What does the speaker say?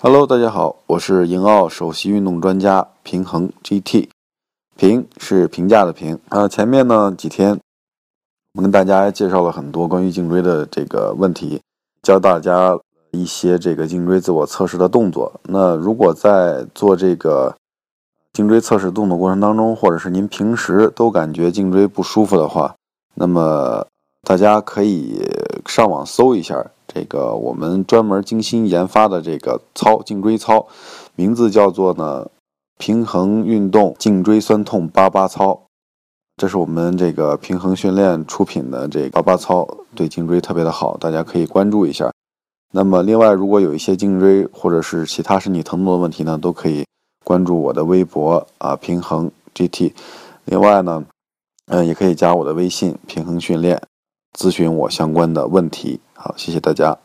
Hello，大家好，我是盈奥首席运动专家平衡 GT，平是评价的平。啊，前面呢几天，我们跟大家介绍了很多关于颈椎的这个问题，教大家一些这个颈椎自我测试的动作。那如果在做这个颈椎测试动作过程当中，或者是您平时都感觉颈椎不舒服的话，那么大家可以上网搜一下。这个我们专门精心研发的这个操颈椎操，名字叫做呢平衡运动颈椎酸痛八八操，这是我们这个平衡训练出品的这个八八操，对颈椎特别的好，大家可以关注一下。那么另外，如果有一些颈椎或者是其他身体疼痛的问题呢，都可以关注我的微博啊平衡 GT。另外呢，嗯，也可以加我的微信平衡训练。咨询我相关的问题，好，谢谢大家。